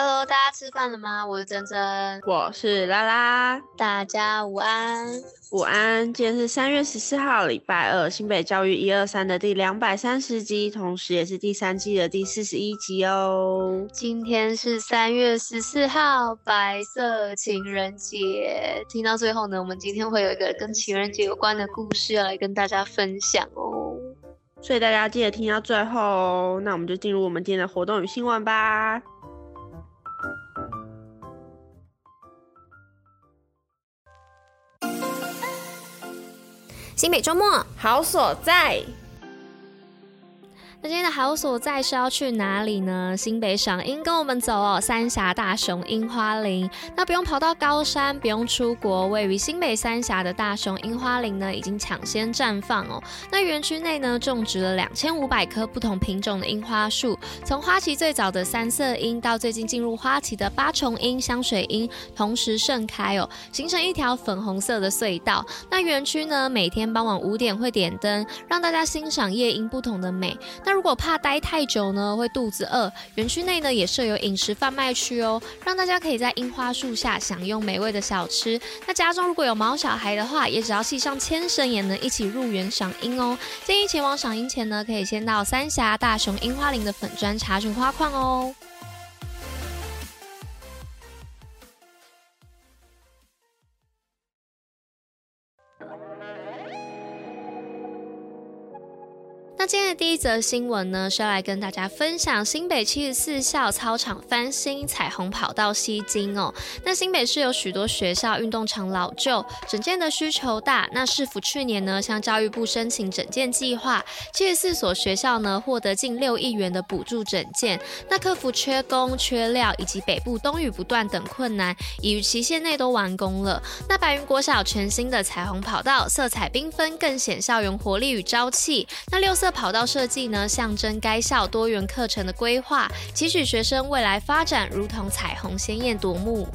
Hello，大家吃饭了吗？我是珍珍，我是拉拉，大家午安，午安。今天是三月十四号，礼拜二，新北教育一二三的第两百三十集，同时也是第三季的第四十一集哦。今天是三月十四号，白色情人节。听到最后呢，我们今天会有一个跟情人节有关的故事要来跟大家分享哦。所以大家记得听到最后哦。那我们就进入我们今天的活动与新闻吧。新北周末好所在。那今天的好所在是要去哪里呢？新北赏樱跟我们走哦，三峡大熊樱花林。那不用跑到高山，不用出国，位于新北三峡的大熊樱花林呢，已经抢先绽放哦。那园区内呢，种植了两千五百棵不同品种的樱花树，从花期最早的三色樱，到最近进入花期的八重樱、香水樱，同时盛开哦，形成一条粉红色的隧道。那园区呢，每天傍晚五点会点灯，让大家欣赏夜樱不同的美。那如果怕待太久呢，会肚子饿，园区内呢也设有饮食贩卖区哦，让大家可以在樱花树下享用美味的小吃。那家中如果有毛小孩的话，也只要系上牵绳，也能一起入园赏樱哦。建议前往赏樱前呢，可以先到三峡大熊樱花林的粉砖查询花况哦。那今天的第一则新闻呢，是要来跟大家分享新北七十四校操场翻新，彩虹跑道吸睛哦。那新北市有许多学校运动场老旧，整建的需求大。那市府去年呢，向教育部申请整建计划，七十四所学校呢，获得近六亿元的补助整建。那克服缺工、缺料以及北部冬雨不断等困难，已于期限内都完工了。那白云国小全新的彩虹跑道，色彩缤纷，更显校园活力与朝气。那六色。跑道设计呢，象征该校多元课程的规划，期许学生未来发展如同彩虹鲜艳夺目。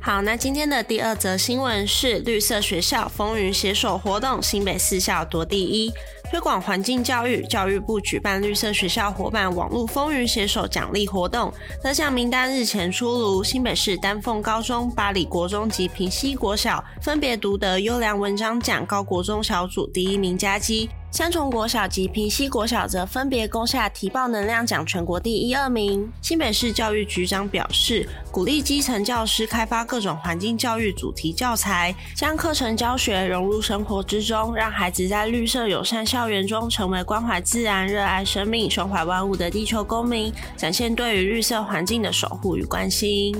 好，那今天的第二则新闻是绿色学校风云携手活动，新北四校夺第一。推广环境教育，教育部举办绿色学校伙伴网络风云携手奖励活动，得奖名单日前出炉，新北市丹凤高中、八里国中及平西国小分别独得优良文章奖高国中小组第一名佳绩。三重国小及平西国小则分别攻下提报能量奖全国第一、二名。新北市教育局长表示，鼓励基层教师开发各种环境教育主题教材，将课程教学融入生活之中，让孩子在绿色友善校园中成为关怀自然、热爱生命、胸怀万物的地球公民，展现对于绿色环境的守护与关心。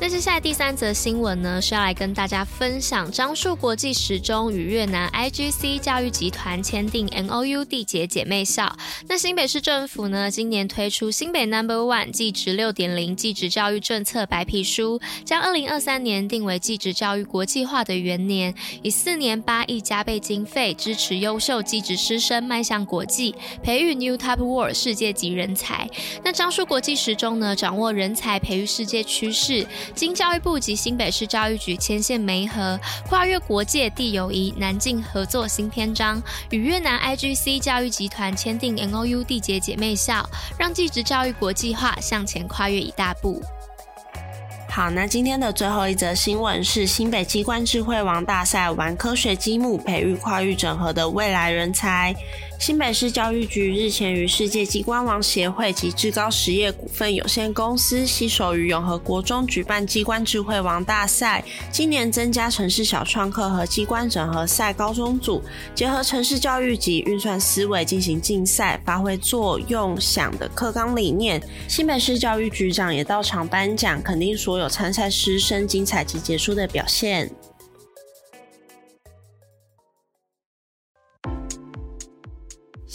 那接下来第三则新闻呢，是要来跟大家分享樟树国际时钟与越南 IGC 教育集团签订 MOU 缔结姐妹校。那新北市政府呢，今年推出新北 Number One 技职六点零技职教育政策白皮书，将二零二三年定为技职教育国际化的元年，以四年八亿加倍经费支持优秀技职师生迈向国际，培育 New Type World 世界级人才。那樟树国际时钟呢，掌握人才培育世界趋势。经教育部及新北市教育局牵线媒合，跨越国界地友谊，南进合作新篇章，与越南 IGC 教育集团签订 MOU 缔结姐妹校，让技职教育国际化向前跨越一大步。好，那今天的最后一则新闻是新北机关智慧王大赛，玩科学积木，培育跨域整合的未来人才。新北市教育局日前与世界机关王协会及志高实业股份有限公司携手于永和国中举办机关智慧王大赛。今年增加城市小创客和机关整合赛高中组，结合城市教育及运算思维进行竞赛，发挥作用想的课纲理念。新北市教育局长也到场颁奖，肯定所有参赛师生精彩及杰出的表现。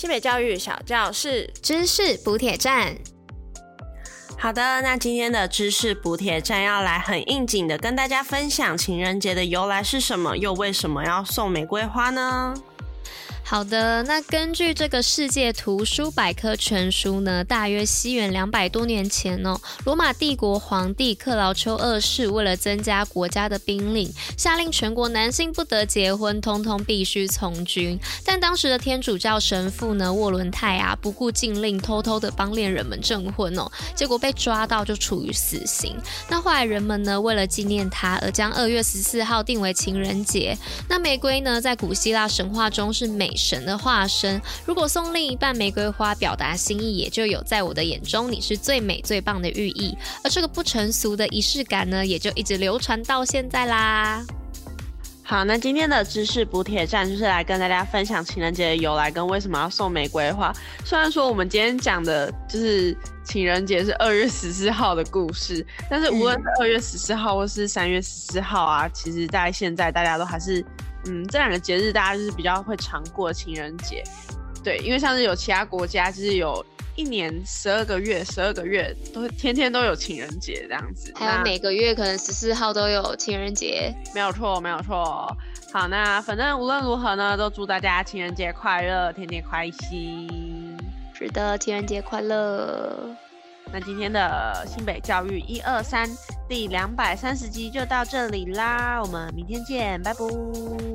北教育小教室知识补铁站。好的，那今天的知识补铁站要来很应景的跟大家分享情人节的由来是什么，又为什么要送玫瑰花呢？好的，那根据这个世界图书百科全书呢，大约西元两百多年前哦，罗马帝国皇帝克劳丘二世为了增加国家的兵力，下令全国男性不得结婚，通通必须从军。但当时的天主教神父呢，沃伦泰啊，不顾禁令，偷偷的帮恋人们证婚哦，结果被抓到就处于死刑。那后来人们呢，为了纪念他而将二月十四号定为情人节。那玫瑰呢，在古希腊神话中是美神的化身，如果送另一半玫瑰花表达心意，也就有在我的眼中你是最美最棒的寓意。而这个不成俗的仪式感呢，也就一直流传到现在啦。好，那今天的知识补铁站就是来跟大家分享情人节的由来跟为什么要送玫瑰花。虽然说我们今天讲的就是情人节是二月十四号的故事，但是无论是二月十四号或是三月十四号啊，其实在现在大家都还是。嗯，这两个节日大家就是比较会常过情人节，对，因为像是有其他国家就是有一年十二个月，十二个月都天天都有情人节这样子，还有每个月可能十四号都有情人节，没有错，没有错。好，那反正无论如何呢，都祝大家情人节快乐，天天开心。是的，情人节快乐。那今天的新北教育一二三第两百三十集就到这里啦，我们明天见，拜拜，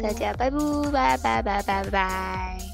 大家拜拜拜拜拜拜拜拜。